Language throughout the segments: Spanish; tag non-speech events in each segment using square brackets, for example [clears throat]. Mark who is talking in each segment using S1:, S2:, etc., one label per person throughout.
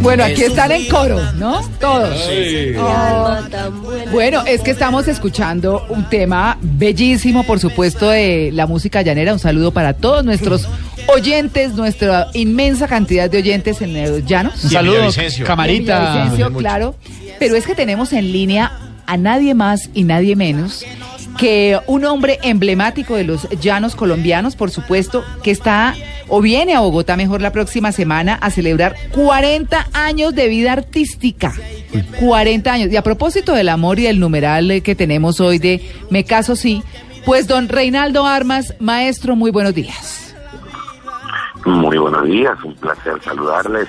S1: Bueno, aquí están en coro, ¿no? Todos. Oh. Bueno, es que estamos escuchando un tema bellísimo, por supuesto, de la música llanera. Un saludo para todos nuestros oyentes, nuestra inmensa cantidad de oyentes en los llanos.
S2: Un saludo, camarita.
S1: claro. Pero es que tenemos en línea a nadie más y nadie menos que un hombre emblemático de los llanos colombianos, por supuesto, que está o viene a Bogotá mejor la próxima semana a celebrar 40 años de vida artística. 40 años. Y a propósito del amor y del numeral eh, que tenemos hoy de Me caso sí, pues don Reinaldo Armas, maestro, muy buenos días.
S3: Muy buenos días, un placer saludarles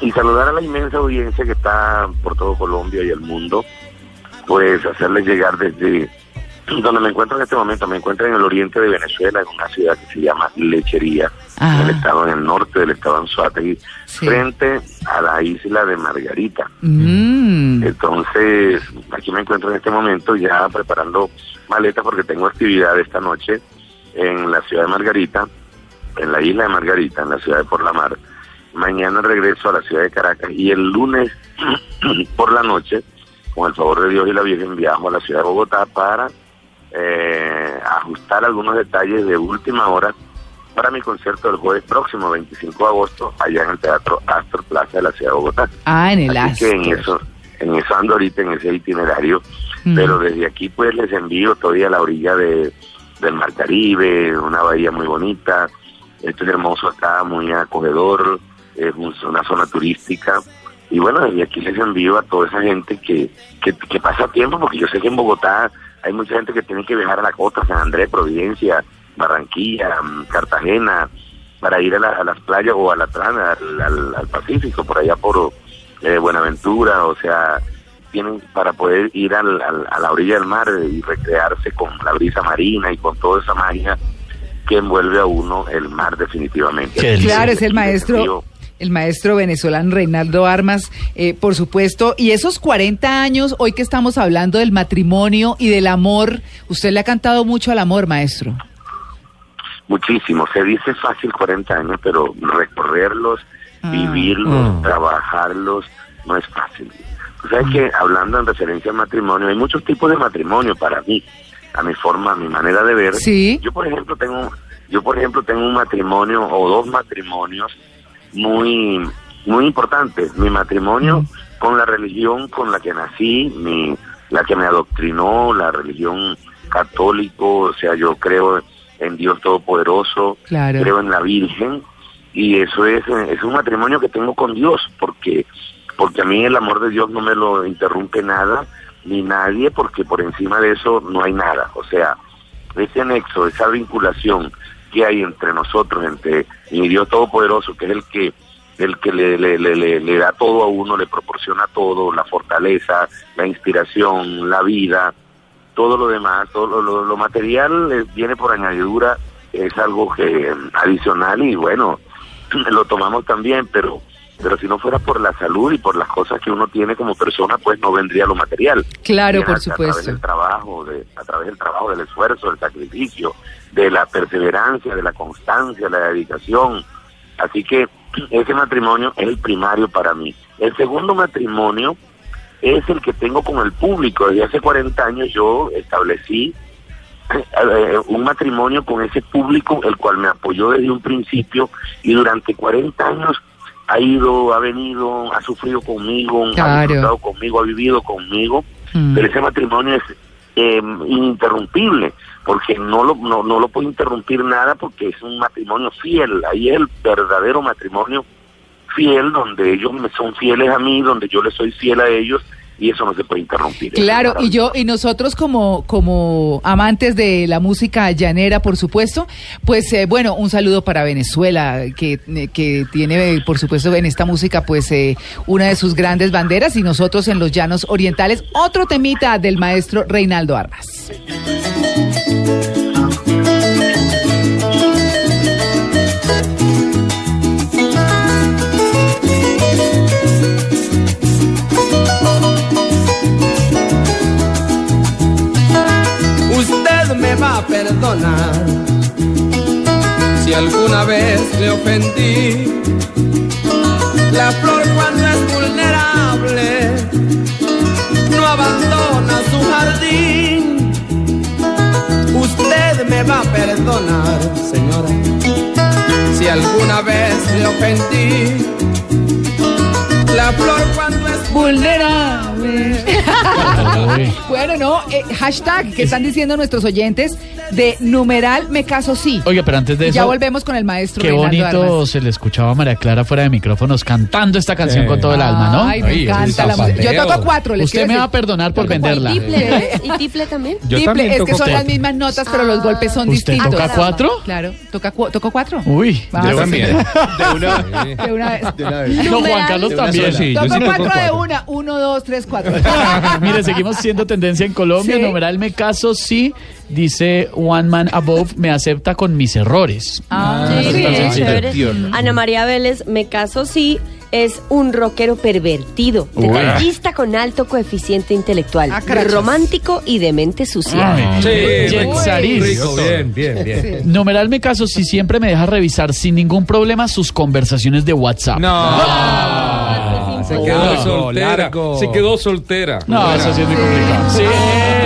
S3: y saludar a la inmensa audiencia que está por todo Colombia y el mundo, pues hacerles llegar desde donde me encuentro en este momento, me encuentro en el oriente de Venezuela, en una ciudad que se llama Lechería, en el estado en el norte del estado Anzuategui, frente a la isla de Margarita.
S1: Mm.
S3: Entonces, aquí me encuentro en este momento ya preparando maletas porque tengo actividad esta noche en la ciudad de Margarita, en la isla de Margarita, en la ciudad de Por la Mar. Mañana regreso a la ciudad de Caracas y el lunes [clears throat] por la noche, con el favor de Dios y la Virgen, viajo a la ciudad de Bogotá para eh, ajustar algunos detalles de última hora para mi concierto el jueves próximo, 25 de agosto, allá en el Teatro Astor Plaza de la ciudad de Bogotá.
S1: Ah, en el
S3: Así que en eso, en eso ando ahorita, en ese itinerario.
S1: Mm.
S3: Pero desde aquí pues les envío todavía a la orilla de, del Mar Caribe, una bahía muy bonita. Esto es hermoso acá, muy acogedor, es un- una zona turística. Y bueno, desde aquí les envío a toda esa gente que, que, que pasa tiempo, porque yo sé que en Bogotá hay mucha gente que tiene que viajar a la costa, San Andrés, Providencia, Barranquilla, mm, Cartagena, para ir a, la- a las playas o a la trana, al, al- al Pacífico, por allá por eh, Buenaventura, o sea, tienen para poder ir al- al- a la orilla del mar y recrearse con la brisa marina y con toda esa magia que envuelve a uno el mar definitivamente.
S1: Claro, es el maestro, el maestro venezolano Reinaldo Armas, eh, por supuesto. Y esos 40 años, hoy que estamos hablando del matrimonio y del amor, usted le ha cantado mucho al amor, maestro.
S3: Muchísimo. Se dice fácil 40 años, pero recorrerlos,
S1: Ah.
S3: vivirlos,
S2: Mm.
S3: trabajarlos, no es fácil. Tú sabes que hablando en referencia al matrimonio, hay muchos tipos de matrimonio para mí, a mi forma, a mi manera de ver.
S1: Sí.
S3: Yo, por ejemplo, tengo, yo, por ejemplo, tengo un matrimonio o dos matrimonios muy, muy importantes. Mi matrimonio con la religión con la que nací, mi, la que me adoctrinó, la religión católico, o sea, yo creo en Dios Todopoderoso,
S1: Claro.
S3: creo en la Virgen, y eso es, es un matrimonio que tengo con Dios, porque, porque a mí el amor de Dios no me lo interrumpe nada, ni nadie, porque por encima de eso no hay nada. O sea, ese nexo, esa vinculación que hay entre nosotros, entre mi Dios Todopoderoso, que es el que el que le, le, le, da todo a uno, le proporciona todo, la fortaleza, la inspiración, la vida, todo lo demás, todo lo, lo- lo material eh, viene por añadidura, es algo que eh, adicional y bueno, [clears throat] lo tomamos también, pero pero si no fuera por la salud y por las cosas que uno tiene como persona, pues no vendría lo material.
S1: Claro, por
S3: a- A través
S1: supuesto.
S3: del trabajo, de, a través del trabajo, del esfuerzo, del sacrificio, de la perseverancia, de la constancia, la dedicación. Así que [clears throat] ese matrimonio es el primario para mí. El segundo matrimonio es el que tengo con el público. Desde hace 40 años yo establecí [clears throat] eh, un matrimonio con ese público, el cual me apoyó desde un principio y durante 40 años ha ido, ha venido, ha sufrido conmigo, ha disfrutado conmigo, ha vivido conmigo,
S1: Mm.
S3: pero ese matrimonio es eh, ininterrumpible, porque no lo, no, no lo puedo interrumpir nada porque es un matrimonio fiel, ahí es el verdadero matrimonio fiel, donde ellos me son fieles a mí, donde yo les soy fiel a ellos, y eso no se puede interrumpir.
S1: Claro, y yo y nosotros como como amantes de la música llanera, por supuesto, pues eh, bueno, un saludo para Venezuela que, eh, que tiene por supuesto en esta música pues eh, una de sus grandes banderas y nosotros en los llanos orientales otro temita del maestro Reinaldo Armas.
S4: Le ofendí. La flor cuando es vulnerable no abandona su jardín. Usted me va a perdonar, señora, si alguna vez le ofendí. La flor cuando es
S1: Vulnerable. [laughs] bueno, no, eh, hashtag que están diciendo nuestros oyentes de numeral me caso sí.
S2: Oiga, pero antes de
S1: Y
S2: eso,
S1: ya volvemos con el maestro
S2: qué
S1: Reinaldo
S2: bonito
S1: Armas.
S2: se le escuchaba a María Clara fuera de micrófonos cantando esta canción
S5: Eh.
S2: con todo el alma, ¿no?
S1: Ay, me
S5: Ay,
S1: encanta la música. Yo toco cuatro, les
S2: Usted me va a perdonar por venderla.
S6: Tiple, ¿no es? [laughs] ¿Y tiple también?
S5: Yo
S1: Tiple,
S5: también
S1: es que son las
S5: cuatro.
S1: mismas notas, pero los golpes son
S2: ¿Usted
S1: distintos.
S2: toca cuatro?
S1: Claro, toca cu- toco cuatro.
S2: Uy,
S1: Ah,
S5: Yo también. [laughs] De una
S1: De una vez.
S2: no, Juan Carlos
S5: De una
S2: también.
S5: sola. Sí, yo
S1: Toco
S5: sí toco
S1: cuatro de
S5: cuatro.
S1: una. Uno, dos, tres, cuatro. [laughs] [laughs]
S2: Mire, seguimos siendo tendencia en Colombia.
S1: Sí.
S2: Numeral me caso sí, dice One Man Above, me acepta con mis errores.
S1: Ah,
S6: Sí, sí.
S5: Tierno.
S6: Ana María Vélez, me caso sí, es un rockero pervertido, detallista con alto coeficiente intelectual,
S1: Ah,
S6: romántico y de mente sucia.
S5: Sí, rico, bien, bien, bien.
S2: Numeral me caso si siempre me deja revisar sin ningún problema sus conversaciones de WhatsApp.
S5: No. Se quedó soltera. Se quedó soltera.
S2: No, eso sí es muy complicado. Sí,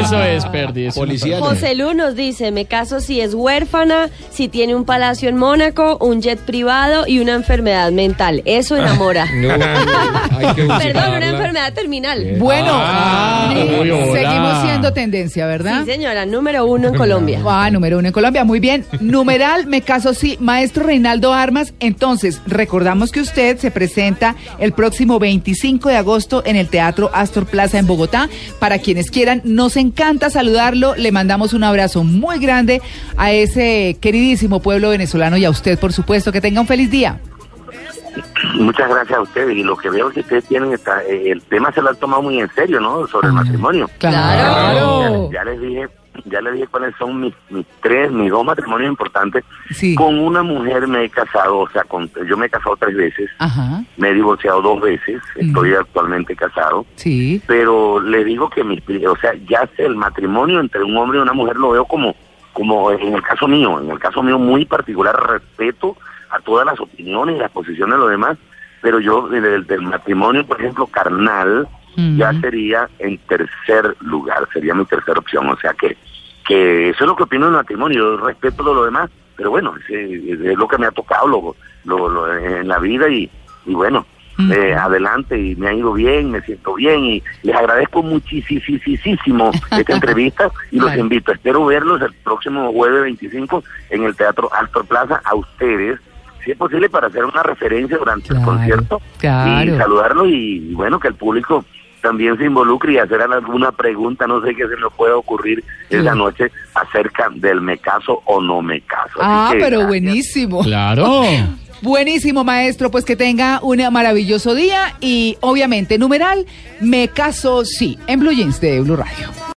S2: eso es, Perdi. eso
S7: Policía.
S6: José Lu nos dice, me caso si es huérfana, si tiene un palacio en Mónaco, un jet privado y una enfermedad mental. Eso enamora. [laughs]
S5: No, hay que
S6: Perdón, una enfermedad terminal.
S1: Bueno,
S2: Ah,
S1: eh,
S2: uy, hola.
S1: seguimos siendo tendencia, ¿verdad?
S6: Sí, señora, número uno en Colombia.
S1: Ah, número uno en Colombia, muy bien. Numeral, me caso sí. Maestro Reinaldo Armas, entonces, recordamos que usted se presenta el próximo 25 de agosto en el Teatro Astor Plaza en Bogotá. Para quienes quieran, nos encanta saludarlo. Le mandamos un abrazo muy grande a ese queridísimo pueblo venezolano y a usted, por supuesto. Que tenga un feliz día.
S3: Muchas gracias a ustedes. Y lo que veo que ustedes tienen, está, eh, el tema se lo han tomado muy en serio, ¿no? Sobre el matrimonio.
S6: Claro.
S3: Ya, ya les dije, ya les dije cuáles son mis, mis tres, mis dos matrimonios importantes.
S1: Sí.
S3: Con una mujer me he casado, o sea, con, yo me he casado tres veces,
S1: Ajá,
S3: me he divorciado dos veces, estoy actualmente casado.
S1: sí.
S3: pero le digo que mi, o sea, ya el matrimonio entre un hombre y una mujer lo veo como, como en el caso mío, en el caso mío muy particular, respeto a todas las opiniones y las posiciones de los demás, pero yo del, del matrimonio, por ejemplo, carnal, ya sería en tercer lugar, sería mi tercera opción, o sea que, que eso es lo que opino del matrimonio, yo respeto todo lo demás, pero bueno, es, es lo que me ha tocado lo, lo, lo- en la vida y, y bueno, eh, adelante y me ha ido bien, me siento bien y les agradezco muchísimo [laughs] esta entrevista y los invito, espero verlos el próximo jueves 25 en el Teatro Alto Plaza a ustedes, si es posible para hacer una referencia durante
S1: Claro,
S3: el concierto
S1: claro.
S3: y saludarlos y, y bueno, que el público también se involucre y hacer alguna pregunta, no sé qué se me puede ocurrir esa
S1: Claro.
S3: noche acerca del me caso o no me caso. Así
S1: Ah,
S3: que,
S1: pero
S3: gracias.
S1: buenísimo.
S2: Claro. [laughs]
S1: Buenísimo, maestro. Pues que tenga un maravilloso día y obviamente, numeral, me caso sí, en Blue Jeans de Blue Radio.